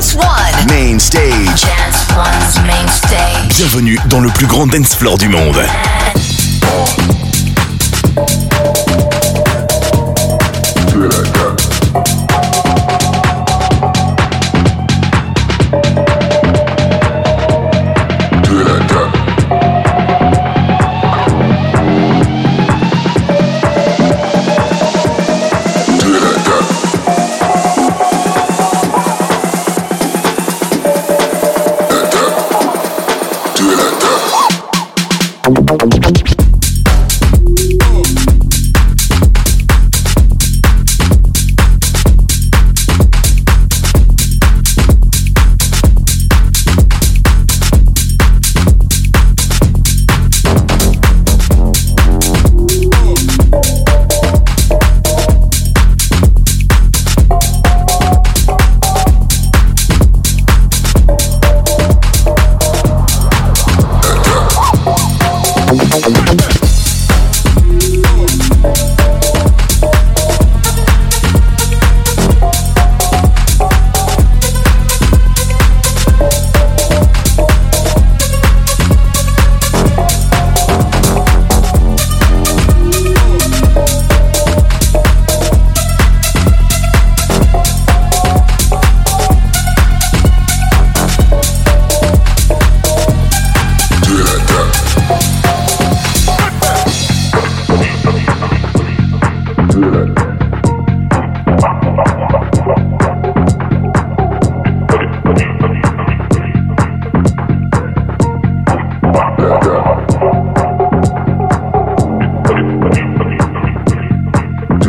Dance One. Main stage. Dance One's main stage. Bienvenue dans le plus grand dance floor du monde.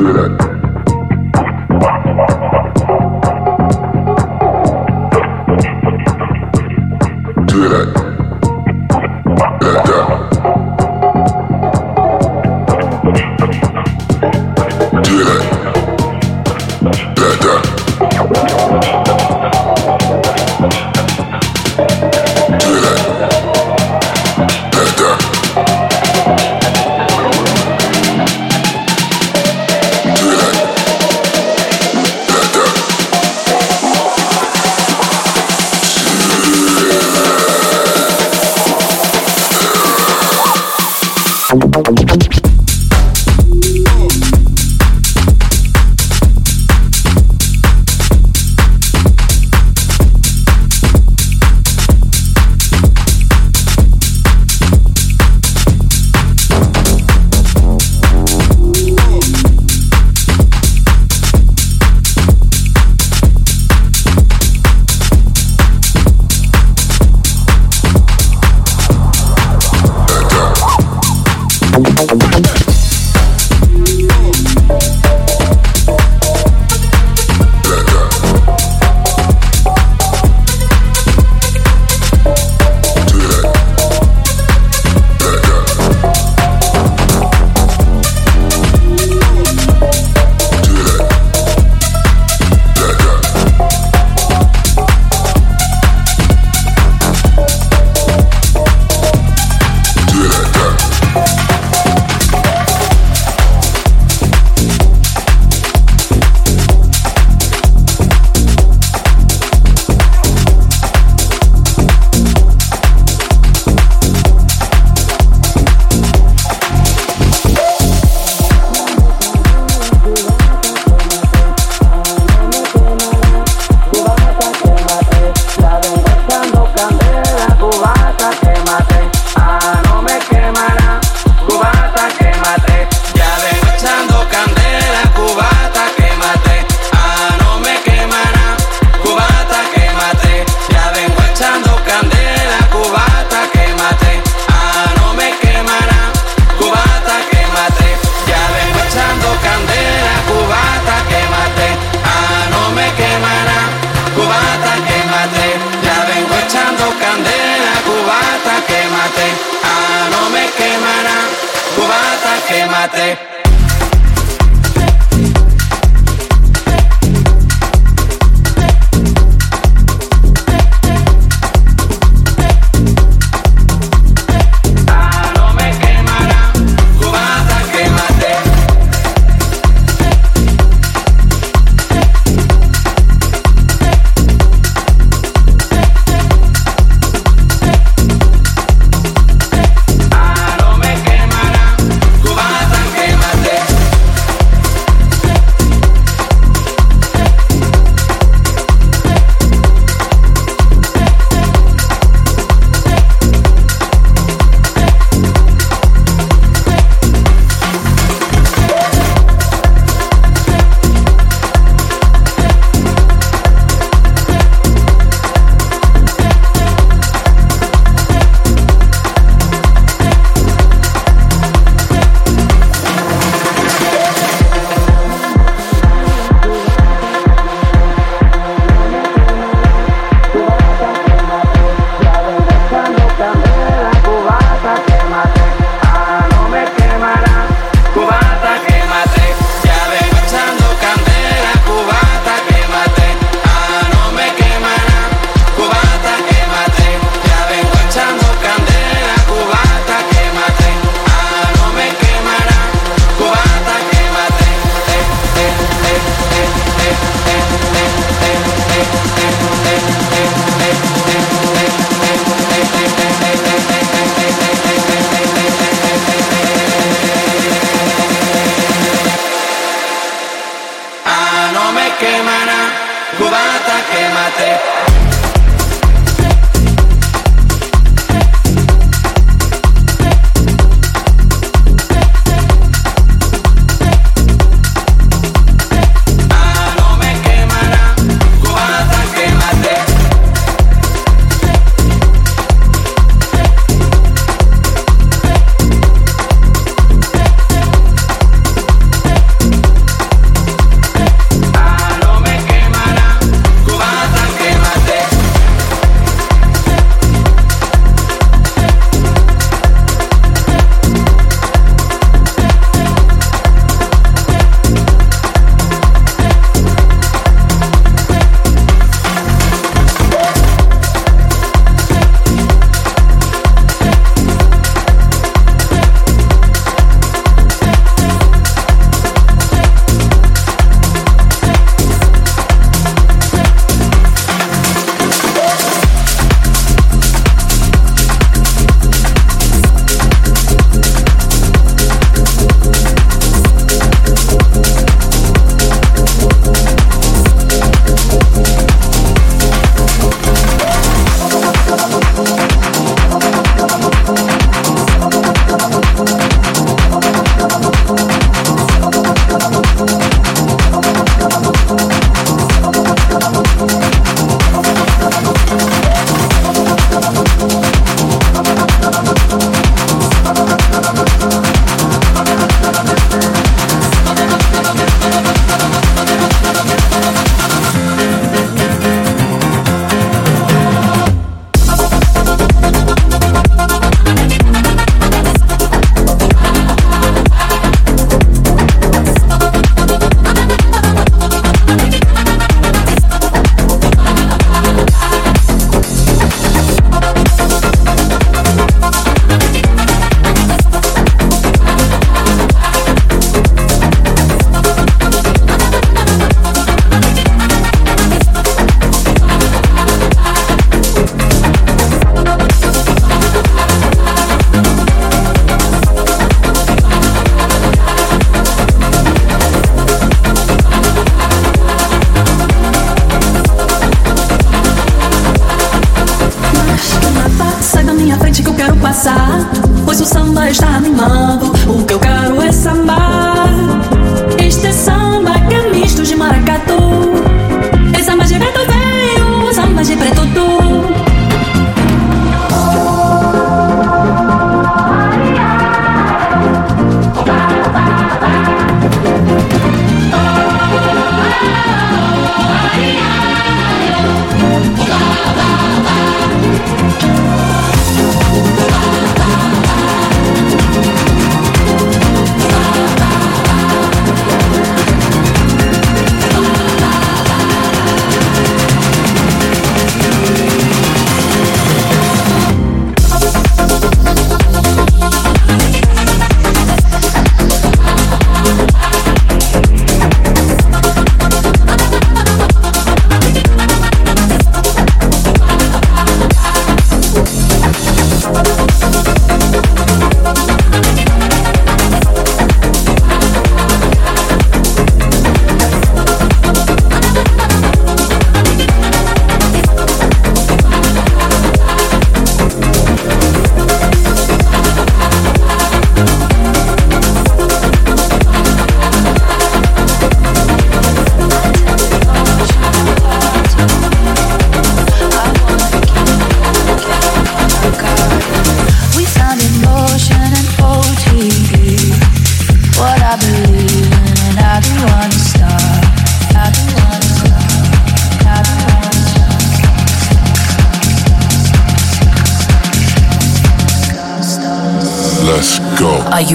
do that.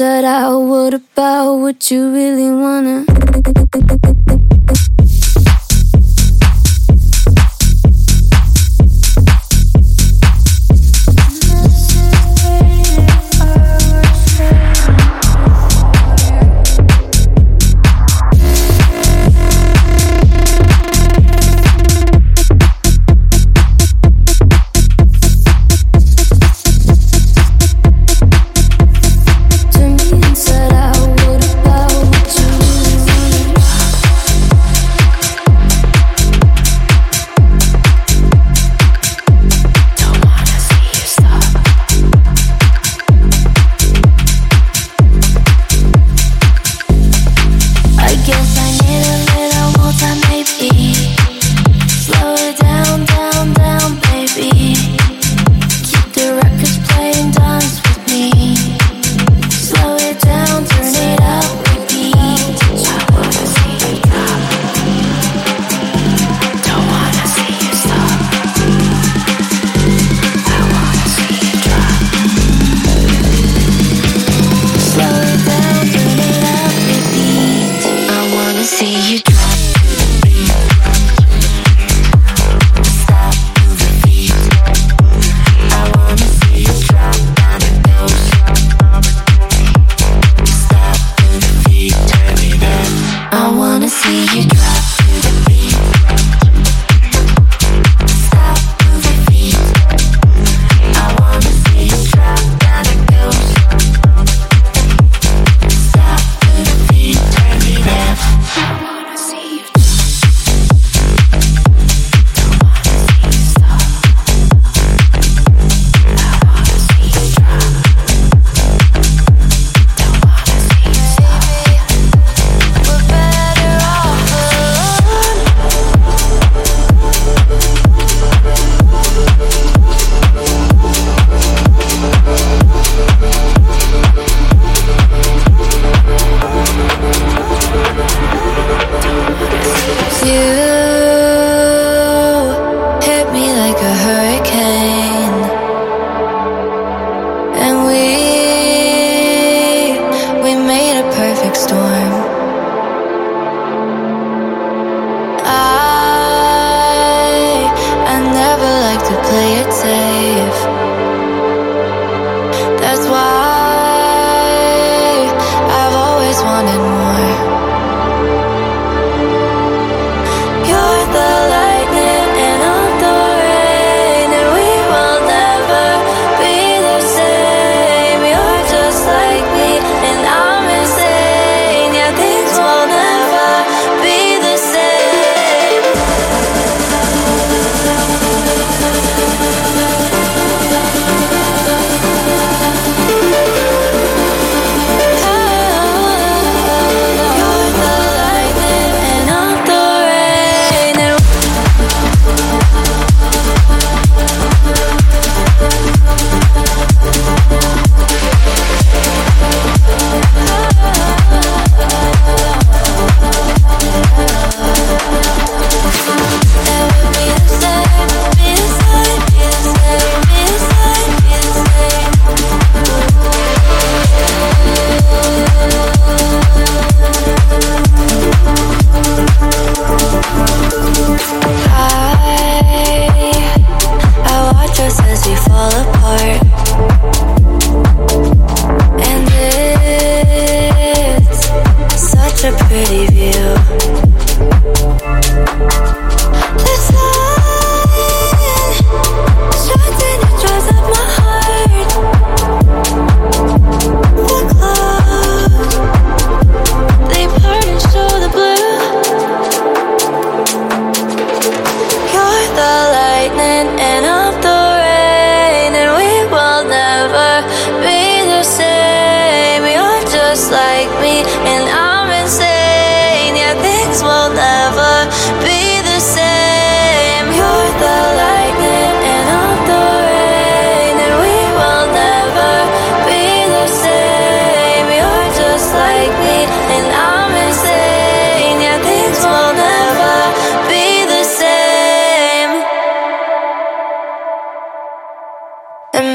Inside out. What about what you really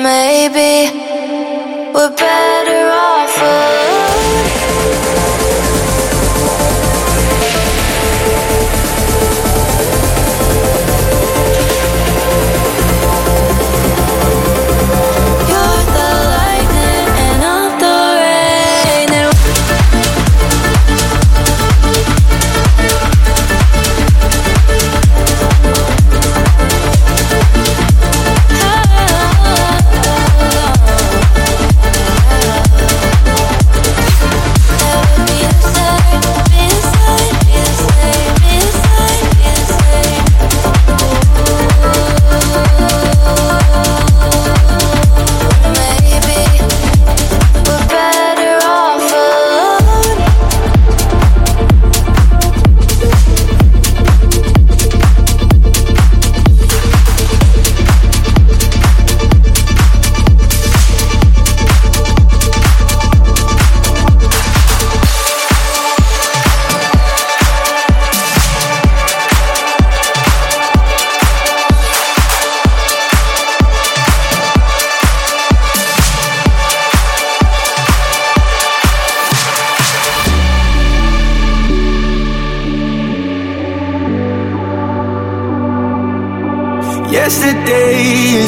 maybe we're better off.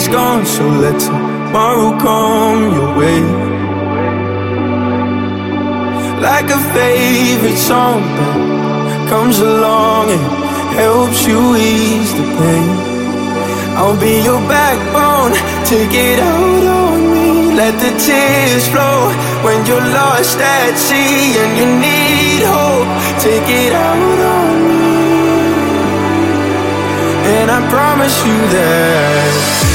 gone, so let tomorrow come your way. Like a favorite song that comes along and helps you ease the pain. I'll be your backbone, take it out on me. Let the tears flow when you're lost at sea and you need hope. Take it out on me, and I promise you that.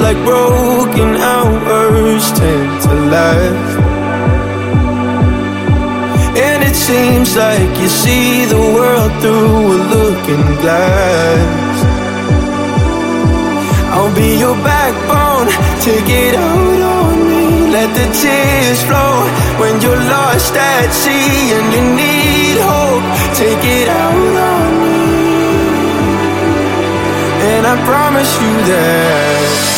like broken hours tend to last. And it seems like you see the world through a looking glass. I'll be your backbone, take it out on me. Let the tears flow when you're lost at sea and you need hope. Take it out on me, and I promise you that.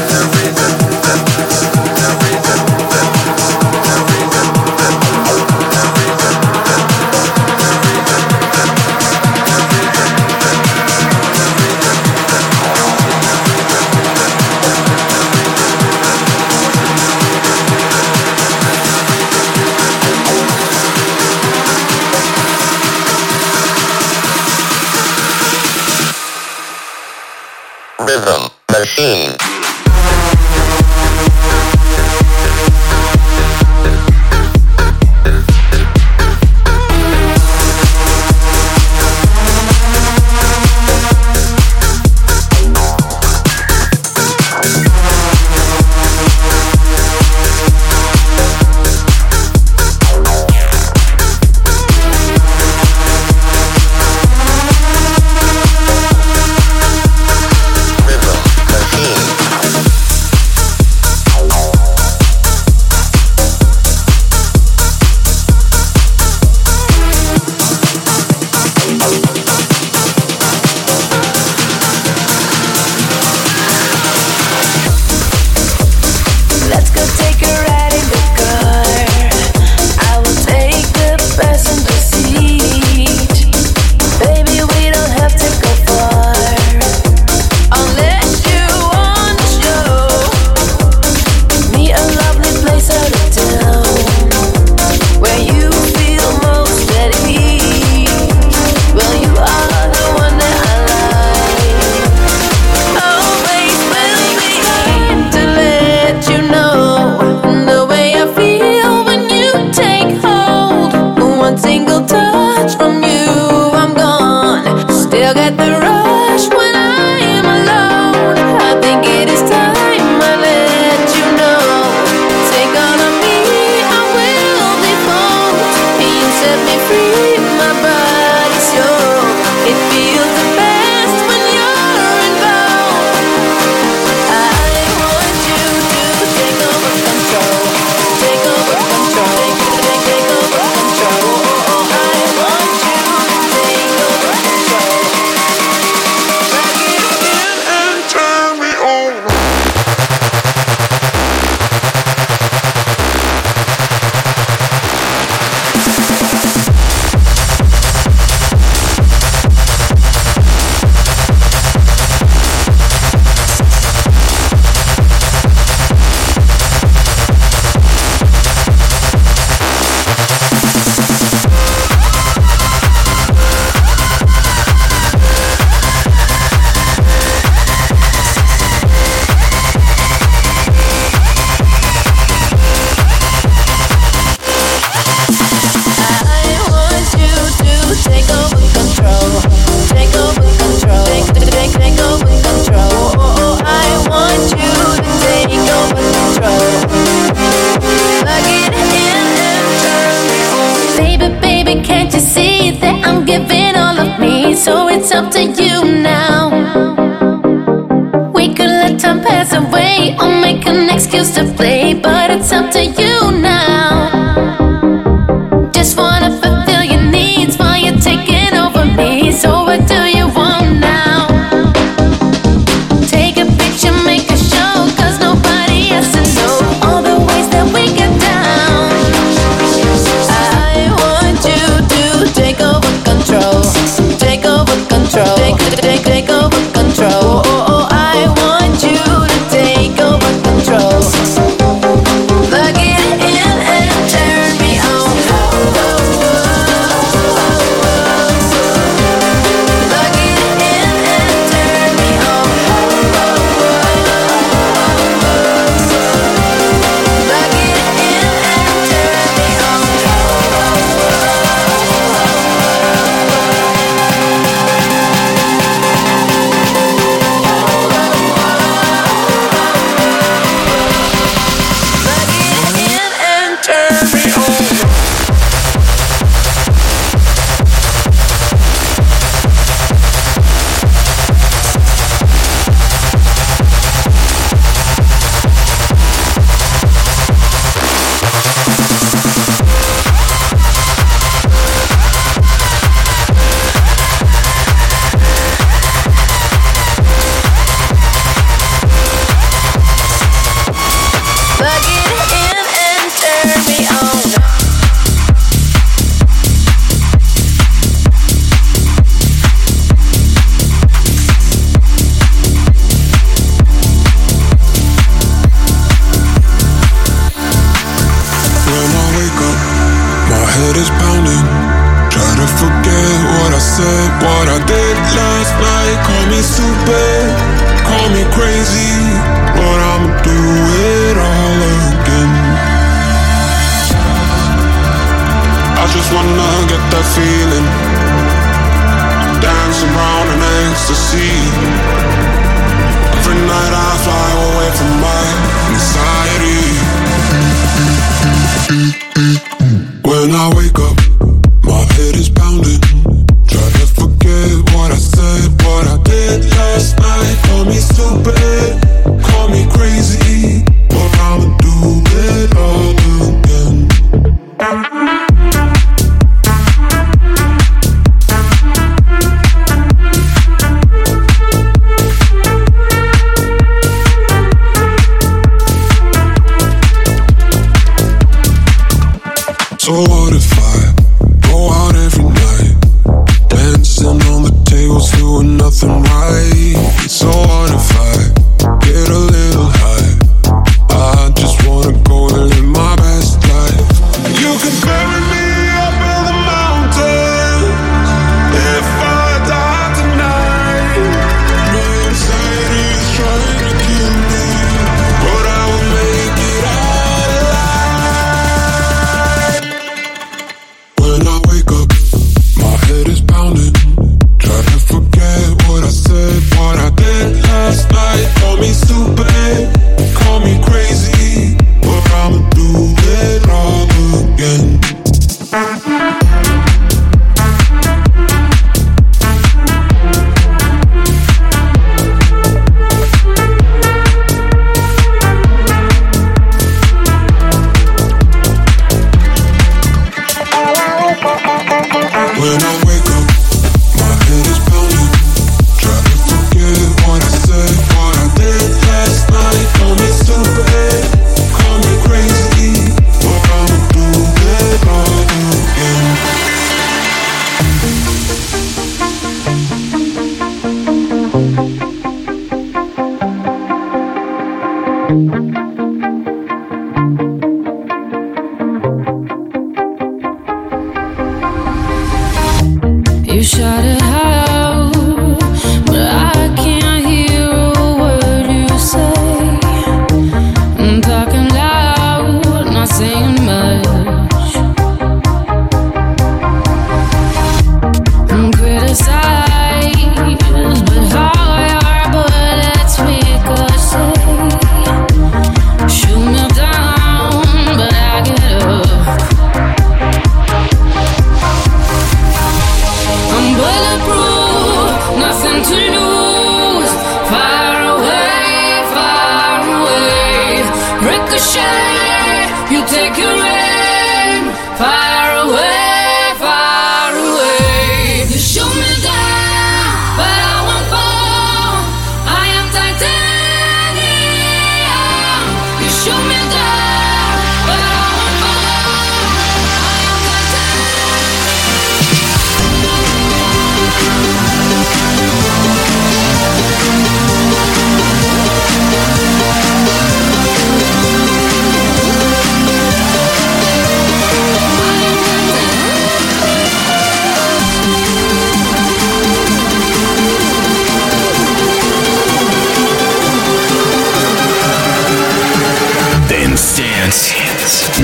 When I'm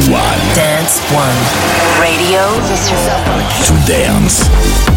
One. Dance One. Radio. To dance.